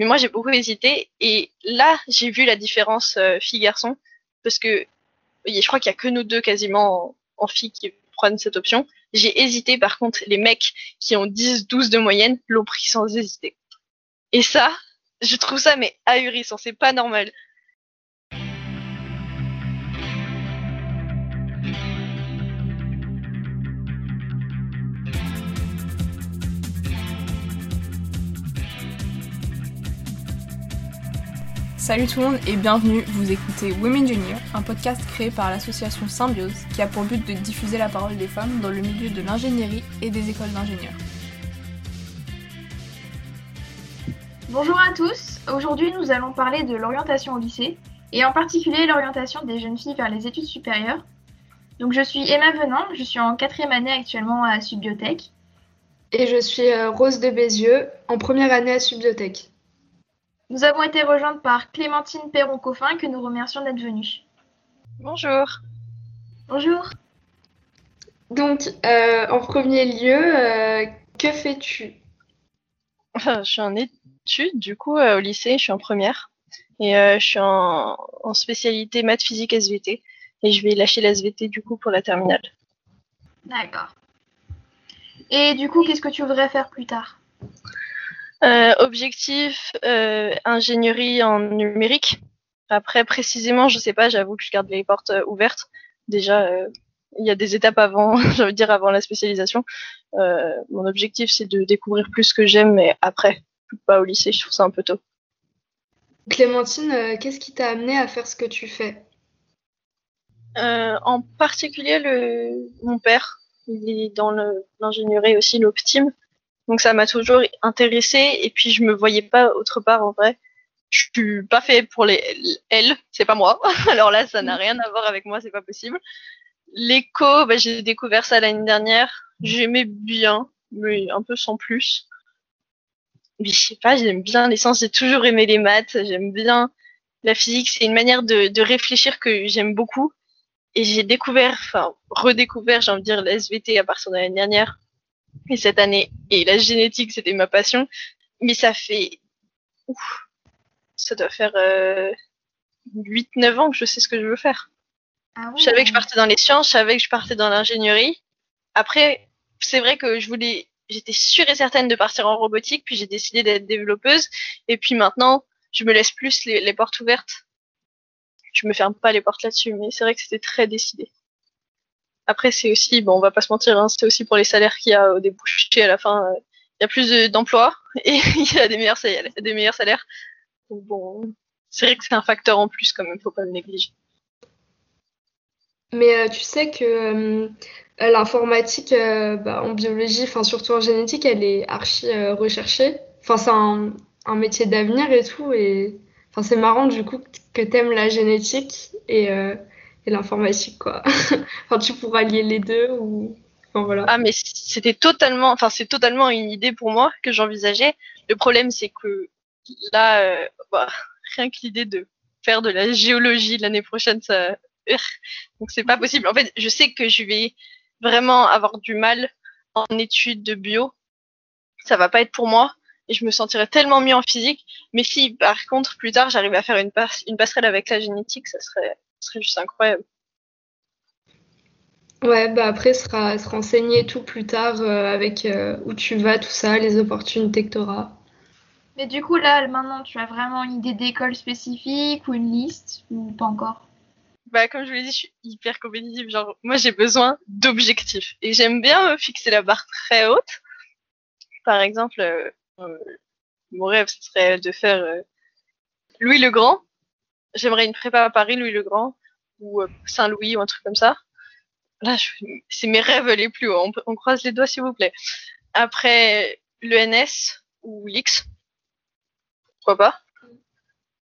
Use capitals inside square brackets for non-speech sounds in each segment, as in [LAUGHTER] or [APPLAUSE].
Mais moi, j'ai beaucoup hésité. Et là, j'ai vu la différence euh, fille-garçon. Parce que je crois qu'il y a que nous deux quasiment en, en filles qui prennent cette option. J'ai hésité. Par contre, les mecs qui ont 10, 12 de moyenne l'ont pris sans hésiter. Et ça, je trouve ça mais ahurissant. C'est pas normal. Salut tout le monde et bienvenue, vous écoutez Women Junior, un podcast créé par l'association Symbiose qui a pour but de diffuser la parole des femmes dans le milieu de l'ingénierie et des écoles d'ingénieurs. Bonjour à tous, aujourd'hui nous allons parler de l'orientation au lycée et en particulier l'orientation des jeunes filles vers les études supérieures. Donc je suis Emma Venant, je suis en quatrième année actuellement à Subbiotech. Et je suis euh, Rose de Bézieux, en première année à Subbiotech. Nous avons été rejointes par Clémentine Perron-Coffin que nous remercions d'être venue. Bonjour. Bonjour. Donc, euh, en premier lieu, euh, que fais-tu? Je suis en études, du coup, euh, au lycée, je suis en première. Et je suis en, en, spécialité maths, physique, SVT. Et je vais lâcher la SVT, du coup, pour la terminale. D'accord. Et du coup, qu'est-ce que tu voudrais faire plus tard? euh, objectif, euh, ingénierie en numérique. Après, précisément, je sais pas, j'avoue que je garde les portes euh, ouvertes. Déjà, euh, il y a des étapes avant, [LAUGHS] je veux dire, avant la spécialisation. Euh, mon objectif, c'est de découvrir plus ce que j'aime, mais après, pas au lycée, je trouve ça un peu tôt. Clémentine, qu'est-ce qui t'a amené à faire ce que tu fais? En particulier, le... mon père, il est dans l'ingénierie aussi, l'Optime. Donc ça m'a toujours intéressée et puis je me voyais pas autre part en vrai. Je suis pas fait pour les elles, c'est pas moi. [LAUGHS] Alors là, ça n'a rien à voir avec moi, c'est pas possible. L'éco, bah, j'ai découvert ça l'année dernière. J'aimais bien, mais un peu sans plus. Mais je sais pas, j'aime bien les sciences, j'ai toujours aimé les maths, j'aime bien la physique, c'est une manière de, de réfléchir que j'aime beaucoup. Et j'ai découvert, enfin redécouvert, j'ai envie de dire, la SVT à partir de l'année dernière et cette année. Et la génétique, c'était ma passion. Mais ça fait. Ouf, ça doit faire euh, 8-9 ans que je sais ce que je veux faire. Ah ouais. Je savais que je partais dans les sciences, je savais que je partais dans l'ingénierie. Après, c'est vrai que je voulais. J'étais sûre et certaine de partir en robotique, puis j'ai décidé d'être développeuse. Et puis maintenant, je me laisse plus les, les portes ouvertes. Je me ferme pas les portes là-dessus, mais c'est vrai que c'était très décidé. Après, c'est aussi, bon, on va pas se mentir, hein, c'est aussi pour les salaires qu'il y a au débouché à la fin. euh, Il y a plus d'emplois [LAUGHS] et il y a des meilleurs salaires. Donc bon, c'est vrai que c'est un facteur en plus quand même, faut pas le négliger. Mais euh, tu sais que euh, l'informatique euh, bah, en biologie, enfin surtout en génétique, elle est archi euh, recherchée. Enfin, c'est un, un métier d'avenir et tout. Et enfin, c'est marrant du coup que t'aimes la génétique et euh, et l'informatique quoi. [LAUGHS] enfin tu pourras lier les deux ou enfin voilà. Ah mais c'était totalement, enfin c'est totalement une idée pour moi que j'envisageais. Le problème c'est que là, euh, bah, rien que l'idée de faire de la géologie l'année prochaine, ça, donc c'est pas possible. En fait, je sais que je vais vraiment avoir du mal en études de bio. Ça va pas être pour moi et je me sentirais tellement mieux en physique. Mais si par contre plus tard j'arrive à faire une, pas une passerelle avec la génétique, ça serait serait juste incroyable. Ouais, bah après, sera se renseigner tout plus tard euh, avec euh, où tu vas, tout ça, les opportunités que tu auras. Mais du coup, là, maintenant, tu as vraiment une idée d'école spécifique ou une liste ou pas encore? Bah, comme je vous l'ai dit, je suis hyper compétitive. Genre, moi, j'ai besoin d'objectifs. Et j'aime bien euh, fixer la barre très haute. Par exemple, euh, mon rêve, ce serait de faire Louis le Grand. J'aimerais une prépa à Paris, Louis le Grand, ou Saint-Louis, ou un truc comme ça. Là, c'est mes rêves les plus hauts. On, croise les doigts, s'il vous plaît. Après, l'ENS ou l'X. Pourquoi pas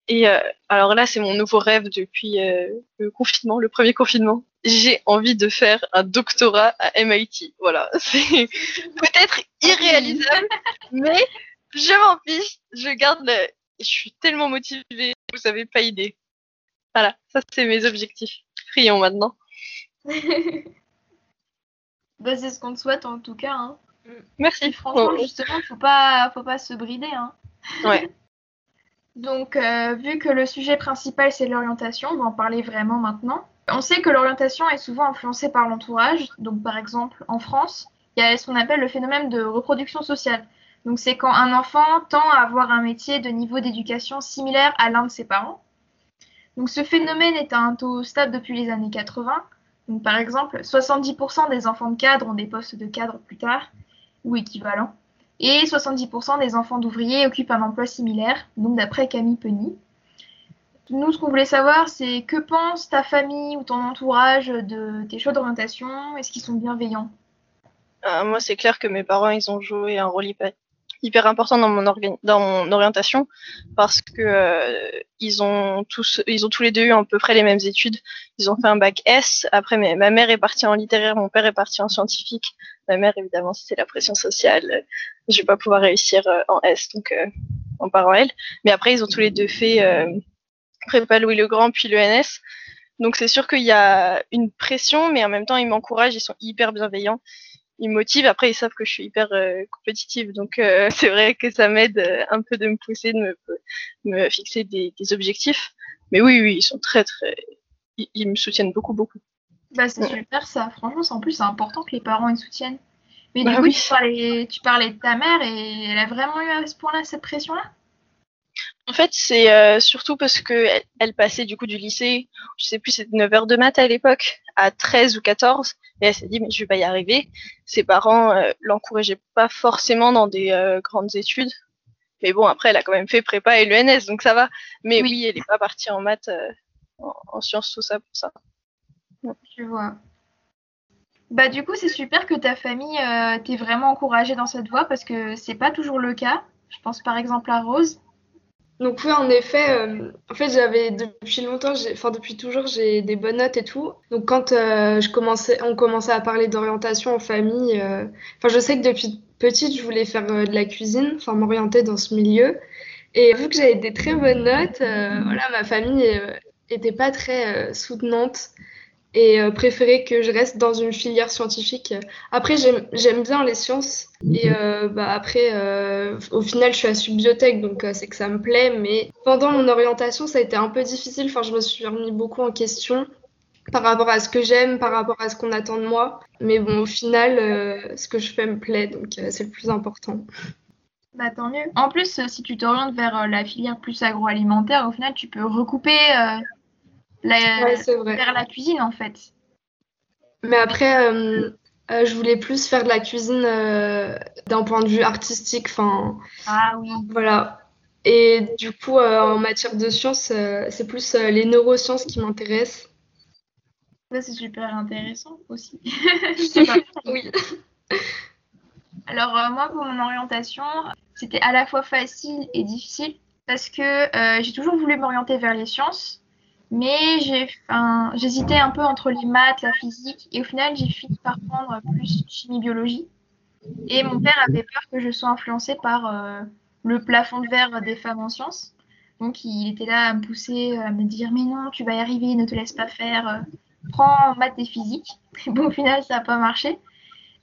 Et euh, alors là, c'est mon nouveau rêve depuis euh, le confinement, le premier confinement. J'ai envie de faire un doctorat à MIT. Voilà, [LAUGHS] c'est peut-être irréalisable, mais je m'en fiche. Je garde le... Je suis tellement motivée, vous n'avez pas idée. Voilà, ça c'est mes objectifs. Prions maintenant. [LAUGHS] bah, c'est ce qu'on te souhaite en tout cas. Hein. Merci. Et franchement, oh. justement, faut pas, faut pas se brider. Hein. Ouais. [LAUGHS] Donc, euh, vu que le sujet principal c'est l'orientation, on va en parler vraiment maintenant. On sait que l'orientation est souvent influencée par l'entourage. Donc, par exemple, en France, il y a ce qu'on appelle le phénomène de reproduction sociale. Donc, c'est quand un enfant tend à avoir un métier de niveau d'éducation similaire à l'un de ses parents. Donc, ce phénomène est à un taux stable depuis les années 80. Donc, par exemple, 70% des enfants de cadre ont des postes de cadre plus tard ou équivalents. Et 70% des enfants d'ouvriers occupent un emploi similaire, donc d'après Camille Penny. Nous, ce qu'on voulait savoir, c'est que pense ta famille ou ton entourage de tes choix d'orientation? Est-ce qu'ils sont bienveillants? Euh, Moi, c'est clair que mes parents, ils ont joué un rôle hyper, hyper important dans mon, dans mon orientation parce que euh, ils ont tous ils ont tous les deux eu à peu près les mêmes études. Ils ont fait un bac S. Après, ma mère est partie en littéraire, mon père est parti en scientifique. Ma mère, évidemment, c'était la pression sociale. Je vais pas pouvoir réussir euh, en S, donc euh, en elle. Mais après, ils ont tous les deux fait prépa Louis le Grand puis l'ENS. Donc c'est sûr qu'il y a une pression, mais en même temps, ils m'encouragent, ils sont hyper bienveillants ils me motivent. Après, ils savent que je suis hyper euh, compétitive, donc euh, [LAUGHS] c'est vrai que ça m'aide euh, un peu de me pousser, de me, me fixer des, des, objectifs. Mais oui, oui, ils sont très, très, ils, me soutiennent beaucoup, beaucoup. Bah, c'est super ça. Franchement, en plus, c'est important que les parents ils soutiennent. Mais du bah coup, tu, parlais, tu parlais de ta mère et elle a vraiment eu à ce point-là cette pression-là? En fait, c'est euh, surtout parce que elle, passait du coup du lycée, je sais plus, c'était 9 heures de maths à l'époque, à 13 ou 14, et elle s'est dit mais je vais pas y arriver. Ses parents euh, l'encourageaient pas forcément dans des euh, grandes études, mais bon après elle a quand même fait prépa et l'ENS, donc ça va. Mais oui, elle est pas partie en maths, en, sciences tout ça pour ça. Je vois. Bah du coup c'est super que ta famille t'ait vraiment encouragée dans cette voie parce que c'est pas toujours le cas. Je pense par exemple à Rose donc oui, en effet, euh, en fait, j'avais depuis longtemps, enfin depuis toujours, j'ai des bonnes notes et tout. Donc quand euh, je commençais, on commençait à parler d'orientation en famille, euh, enfin je sais que depuis petite, je voulais faire de la cuisine, enfin m'orienter dans ce milieu. Et vu que j'avais des très bonnes notes, voilà, ma famille était pas très soutenante et euh, préférer que je reste dans une filière scientifique. Après, j'aime bien les sciences et euh, bah, après, euh, au final, je suis à Subbiotech, donc c'est que ça me plaît. Mais pendant mon orientation, ça a été un peu difficile. Enfin, je me suis remis beaucoup en question par rapport à ce que j'aime, par rapport à ce qu'on attend de moi. Mais bon, au final, ce que je fais me plaît, donc c'est le plus important. Bah tant mieux. En plus, si tu t'orientes vers la filière plus agroalimentaire, au final, tu peux recouper la, vers la cuisine en fait. Mais après, euh, euh, je voulais plus faire de la cuisine euh, d'un point de vue artistique. Enfin, ah oui. Voilà. Et du coup, en matière de sciences, c'est plus les neurosciences qui m'intéressent. Ça, c'est super intéressant aussi. [LAUGHS] [LAUGHS] oui. Alors, moi, pour mon orientation, c'était à la fois facile et difficile parce que j'ai toujours voulu m'orienter vers les sciences. Mais j'hésitais un peu entre les maths, la physique, et au final, j'ai fini par prendre plus chimie-biologie. Et mon père avait peur que je sois influencée par euh, le plafond de verre des femmes en sciences. Donc, il était là à me pousser, à me dire Mais non, tu vas y arriver, ne te laisse pas faire, euh, prends maths et physique. [LAUGHS] bon, au final, ça n'a pas marché.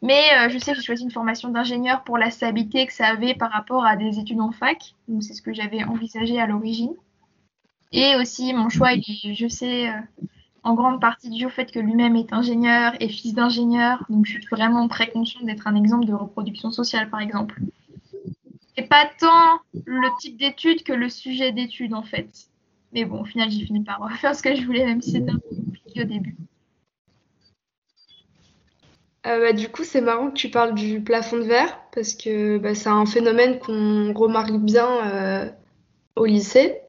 Mais euh, je sais que j'ai choisi une formation d'ingénieur pour la stabilité que ça avait par rapport à des études en fac. Donc, c'est ce que j'avais envisagé à l'origine. Et aussi, mon choix, il est, je sais, euh, en grande partie dû au fait que lui-même est ingénieur et fils d'ingénieur. Donc, je suis vraiment très consciente d'être un exemple de reproduction sociale, par exemple. Et pas tant le type d'étude que le sujet d'étude, en fait. Mais bon, au final, j'ai fini par [LAUGHS] faire ce que je voulais, même si c'était un peu compliqué au début. Euh, bah, du coup, c'est marrant que tu parles du plafond de verre, parce que bah, c'est un phénomène qu'on remarque bien euh, au lycée.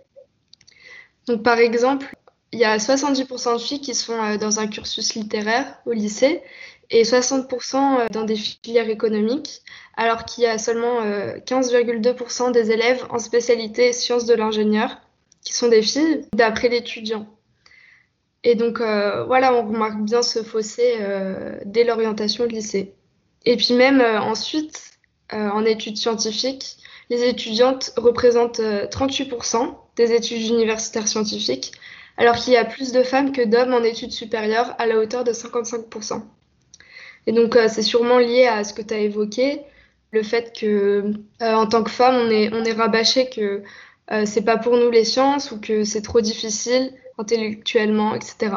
Donc, par exemple, il y a 70% de filles qui sont euh, dans un cursus littéraire au lycée et 60% euh, dans des filières économiques, alors qu'il y a seulement 15,2% euh, des élèves en spécialité sciences de l'ingénieur qui sont des filles, d'après l'étudiant. Et donc voilà, on remarque bien ce fossé dès l'orientation au lycée. Et puis même ensuite, en études scientifiques, les étudiantes représentent 38% des études universitaires scientifiques, alors qu'il y a plus de femmes que d'hommes en études supérieures à la hauteur de 55%. Et donc euh, c'est sûrement lié à ce que tu as évoqué, le fait que euh, en tant que femme, on est, rabâché que euh, c'est pas pour nous les sciences ou que c'est trop difficile intellectuellement, etc.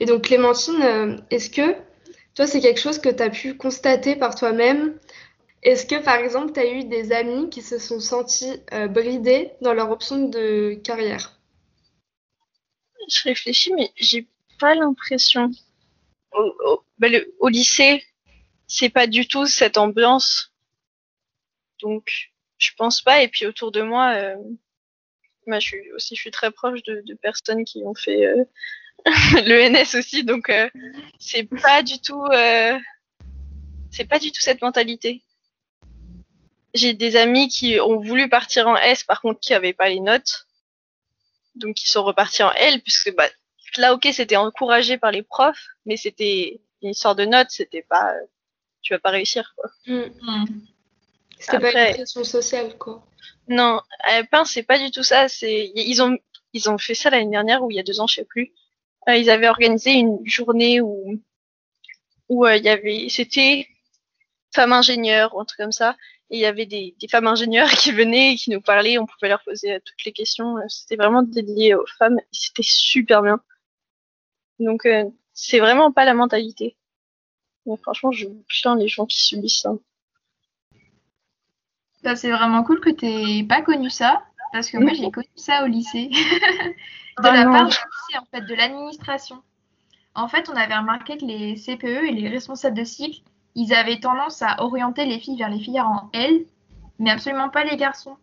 Et donc Clémentine, euh, est-ce que toi c'est quelque chose que tu as pu constater par toi-même Est-ce que par exemple tu as eu des amis qui se sont sentis euh, bridés dans leur option de carrière? Je réfléchis mais j'ai pas l'impression. Au, ben, au lycée, c'est pas du tout cette ambiance. Donc je pense pas. Et puis autour de moi, euh, moi je suis aussi je suis très proche de, de personnes qui ont fait euh, [LAUGHS] le NS aussi, donc euh, c'est pas du tout euh, c'est pas du tout cette mentalité. J'ai des amis qui ont voulu partir en S, par contre qui n'avaient pas les notes, donc ils sont repartis en L, puisque bah, là ok c'était encouragé par les profs, mais c'était une histoire de notes, c'était pas tu vas pas réussir quoi. Mm. C'était pas une pression sociale, quoi. Non, à Pain, c'est pas du tout ça. C'est ils ont ils ont fait ça l'année dernière ou il y a deux ans, je sais plus. Euh, ils avaient organisé une journée où où euh, il y avait c'était femmes ingénieures ou un truc comme ça. Et il y avait des, des femmes ingénieures [LAUGHS] qui venaient et qui nous parlaient. On pouvait leur poser euh, toutes les questions. C'était vraiment dédié aux femmes. C'était super bien. Donc c'est vraiment pas la mentalité. Mais franchement, je plains les gens qui subissent ça. Bah, c'est vraiment cool que tu pas connu ça, parce que moi j'ai connu ça au lycée. [LAUGHS] de ah la part du lycée, en fait, de l'administration. En fait, on avait remarqué que les CPE et les responsables de cycle, ils avaient tendance à orienter les filles vers les filières en L, mais absolument pas les garçons.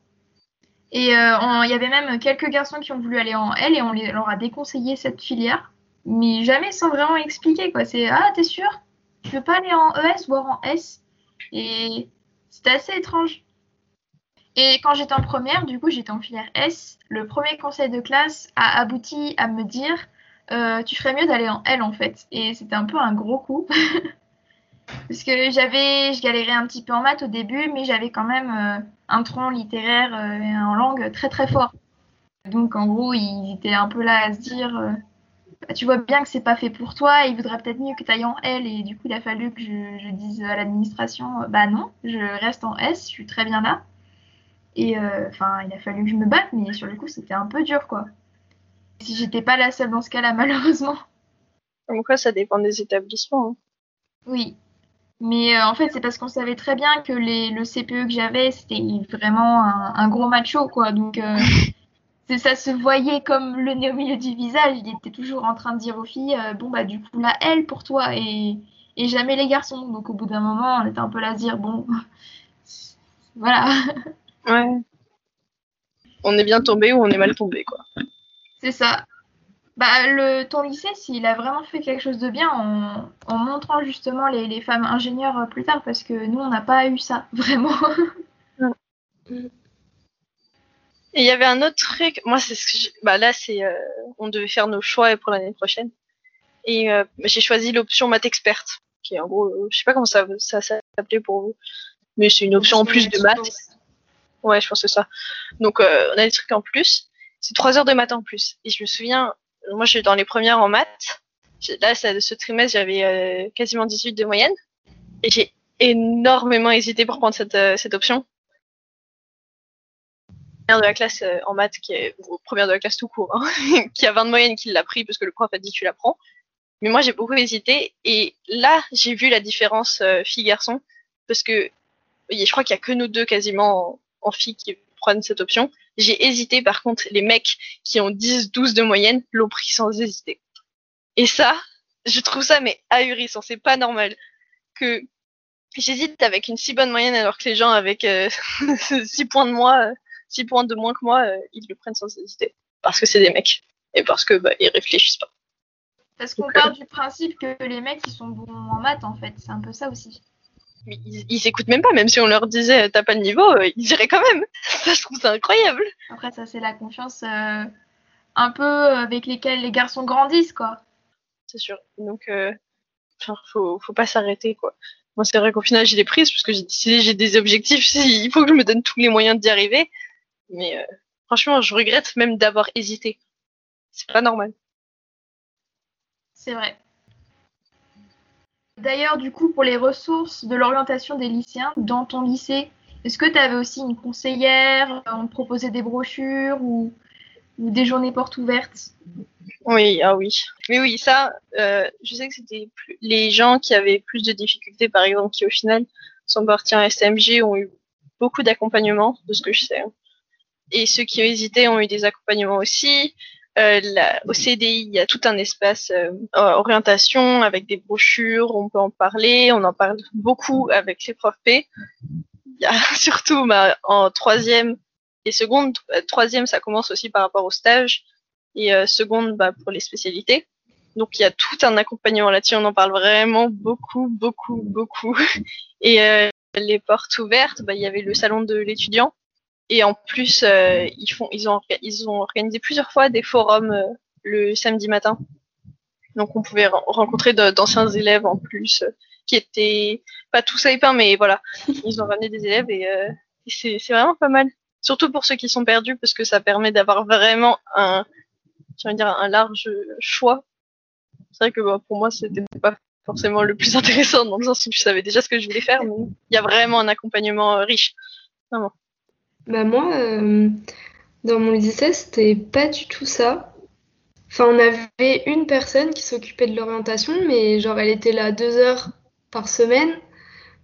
Et euh, il y avait même quelques garçons qui ont voulu aller en L et on leur a déconseillé cette filière, mais jamais sans vraiment expliquer quoi. C'est ah t'es sûr? Tu veux pas aller en ES voire en S? Et c'était assez étrange. Et quand j'étais en première, du coup, j'étais en filière S. Le premier conseil de classe a abouti à me dire euh, Tu ferais mieux d'aller en L en fait. Et c'était un peu un gros coup. [LAUGHS] Parce que j'avais, je galérais un petit peu en maths au début, mais j'avais quand même euh, un tronc littéraire euh, en langue très très fort. Donc en gros, ils étaient un peu là à se dire bah, Tu vois bien que c'est pas fait pour toi, il voudrait peut-être mieux que tu ailles en L. Et du coup, il a fallu que je, je dise à l'administration Bah non, je reste en S, je suis très bien là. Et euh, enfin, il a fallu que je me batte, mais sur le coup, c'était un peu dur, quoi. Si j'étais pas la seule dans ce cas-là, [LAUGHS] malheureusement. Comme quoi, ça dépend des établissements. Hein. Oui. Mais euh, en fait, c'est parce qu'on savait très bien que les, le CPE que j'avais, c'était vraiment un, gros macho, quoi. Donc, euh, [LAUGHS] ça se voyait comme le nez au milieu du visage. Il était toujours en train de dire aux filles, bon, bah, du coup, la L pour toi, et, et jamais les garçons. Donc, au bout d'un moment, on était un peu là à dire, bon, [LAUGHS] voilà. Ouais. On est bien tombé ou on est mal tombé, quoi. C'est ça. Bah, le, ton lycée, s'il a vraiment fait quelque chose de bien en, montrant justement les, les, femmes ingénieures euh, plus tard, parce que nous, on n'a pas eu ça, [LAUGHS] vraiment. Et il y avait un autre truc, moi, c'est ce que bah là, c'est, euh, on devait faire nos choix pour l'année prochaine. Et euh, j'ai choisi l'option maths experte, qui est en gros, je sais pas comment ça, ça s'appelait pour vous, mais c'est une option en plus de maths. Ouais, je pense que ça. Donc, euh, on a des trucs en plus. C'est trois heures de maths en plus. Et je me souviens, moi, je suis dans les premières en maths. Là, ce trimestre, j'avais euh, quasiment 18 de moyenne. Et j'ai énormément hésité pour prendre cette, euh, cette option. Première de la classe en maths, qui est première de la classe tout court, hein, [LAUGHS] qui a 20 de moyenne, qui l'a pris parce que le prof a dit tu la prends. Mais moi, j'ai beaucoup hésité. Et là, j'ai vu la différence fille-garçon. Parce que je crois qu'il y a que nous deux quasiment en filles qui prennent cette option. J'ai hésité, par contre, les mecs qui ont 10, 12 de moyenne l'ont pris sans hésiter. Et ça, je trouve ça mais ahurissant, c'est pas normal que j'hésite avec une si bonne moyenne alors que les gens avec euh, [LAUGHS] 6 points de moins, 6 points de moins que moi, euh, ils le prennent sans hésiter. Parce que c'est des mecs. Et parce que bah, ils réfléchissent pas. Parce qu'on part du principe que les mecs ils sont bons en maths en fait, c'est un peu ça aussi ils, ils, écoutent même pas, même si on leur disait t'as pas de niveau, euh, ils iraient quand même. [LAUGHS] Ça, je trouve ça incroyable. Après, ça, c'est la confiance euh, un peu avec lesquelles les garçons grandissent, quoi. C'est sûr. Donc, euh, faut, faut pas s'arrêter, quoi. Moi, c'est vrai qu'au final, j'ai des prises parce que j'ai décidé, j'ai des objectifs, il faut que je me donne tous les moyens d'y arriver. Mais euh, franchement, je regrette même d'avoir hésité. C'est pas normal. C'est vrai. D'ailleurs, du coup, pour les ressources de l'orientation des lycéens, dans ton lycée, Est-ce que tu avais aussi une conseillère On te proposait des brochures ou, des journées portes ouvertes? Oui, ah oui. Mais oui, ça, euh, je sais que c'était les gens qui avaient plus de difficultés, par exemple, qui au final sont partis en SMG, ont eu beaucoup d'accompagnement, de ce que je sais. Et ceux qui hésité ont eu des accompagnements aussi. Euh, au CDI, il y a tout un espace euh, orientation avec des brochures, on peut en parler, on en parle beaucoup avec les profs P. Il y a [LAUGHS] surtout bah, en troisième et seconde, euh, troisième ça commence aussi par rapport au stage et euh, seconde bah, pour les spécialités. Donc il y a tout un accompagnement là-dessus, on en parle vraiment beaucoup, beaucoup, beaucoup. [LAUGHS] Et euh, les portes ouvertes, bah, il y avait le salon de l'étudiant et en plus, euh, ils, font, ils, ont, ils ont organisé plusieurs fois des forums euh, le samedi matin. Donc on pouvait rencontrer d'anciens élèves en plus, euh, qui étaient pas tous hyper, mais voilà, [LAUGHS] ils ont ramené des élèves et, euh, et c'est vraiment pas mal. Surtout pour ceux qui sont perdus, parce que ça permet d'avoir vraiment un, dire, un large choix. C'est vrai que bah, pour moi, c'était pas forcément le plus [LAUGHS] intéressant dans le sens où je savais déjà ce que je voulais faire, mais il y a vraiment un accompagnement riche. Vraiment. Bah moi, euh, dans mon lycée, c'était pas du tout ça. Enfin, on avait une personne qui s'occupait de l'orientation, mais genre elle était là deux heures par semaine,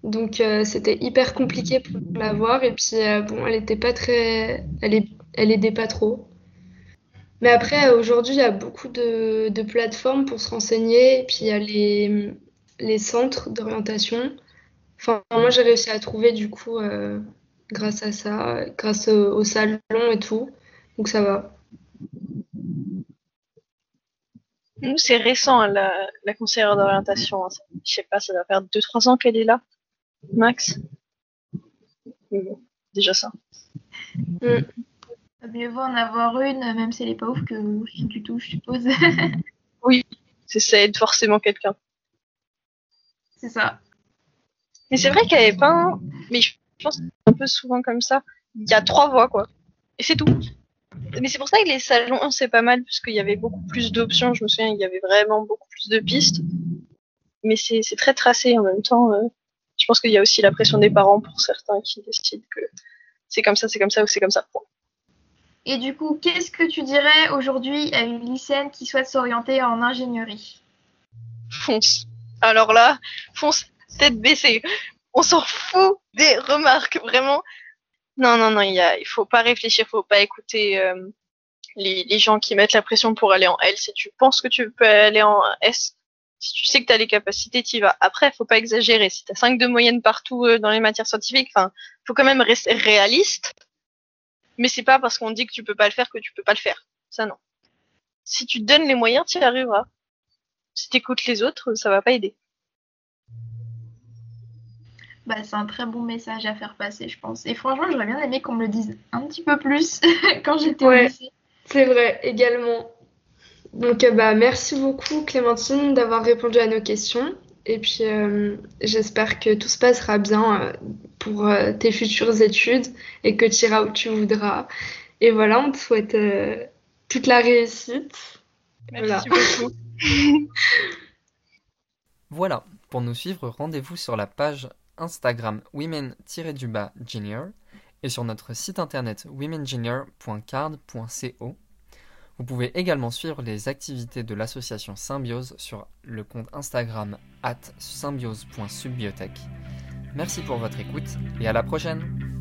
donc euh, c'était hyper compliqué pour la voir. Et puis euh, bon, elle était pas très, elle, est... elle aidait pas trop. Mais après, aujourd'hui, il y a beaucoup de, de plateformes pour se renseigner, et puis il y a les, les centres d'orientation. Enfin, moi, j'ai réussi à trouver du coup grâce à ça, grâce au, au, salon et tout. Donc ça va. Nous, c'est récent, hein, la, la conseillère d'orientation. Hein. Je sais pas, ça doit faire 2-3 ans qu'elle est là, max. Bon, déjà ça. Mm. Mieux vaut en avoir une, même si elle est pas ouf, que du tout, je suppose. oui, ça aide forcément quelqu'un. C'est ça. Mais c'est vrai qu'elle avait pas un... Mais je je pense que c'est un peu souvent comme ça. Il y a trois voies, quoi. Et c'est tout. Mais c'est pour ça que les salons, c'est pas mal, puisqu'il y avait beaucoup plus d'options. Je me souviens, il y avait vraiment beaucoup plus de pistes. Mais c'est très tracé en même temps. Euh, je pense qu'il y a aussi la pression des parents pour certains qui décident que c'est comme ça, c'est comme ça ou c'est comme ça. Et du coup, qu'est-ce que tu dirais aujourd'hui à une lycéenne qui souhaite s'orienter en ingénierie? Fonce. Alors là, fonce tête baissée on s'en fout des remarques, vraiment. Non, non, non, il il faut pas réfléchir, faut pas écouter euh, les, les, gens qui mettent la pression pour aller en L. Si tu penses que tu peux aller en S, si tu sais que tu as les capacités, tu y vas. Après, faut pas exagérer. Si tu as 5 de moyenne partout euh, dans les matières scientifiques, enfin, faut quand même rester réaliste. Mais c'est pas parce qu'on dit que tu peux pas le faire que tu peux pas le faire. Ça, non. Si tu donnes les moyens, tu y arriveras. Si tu écoutes les autres, ça va pas aider bah, c'est un très bon message à faire passer, je pense. Et franchement, j'aurais bien aimé qu'on me le dise un petit peu plus [LAUGHS] quand j'étais ouais, au lycée. C'est vrai, également. Donc, euh, bah, merci beaucoup, Clémentine, d'avoir répondu à nos questions. Et puis, euh, j'espère que tout se passera bien euh, pour euh, tes futures études et que tu iras où tu voudras. Et voilà, on te souhaite euh, toute la réussite. Merci voilà. beaucoup. [LAUGHS] voilà, pour nous suivre, rendez-vous sur la page Instagram women-junior et sur notre site internet womenjunior.card.co. Vous pouvez également suivre les activités de l'association Symbiose sur le compte Instagram at symbiose.subbiotech. Merci pour votre écoute et à la prochaine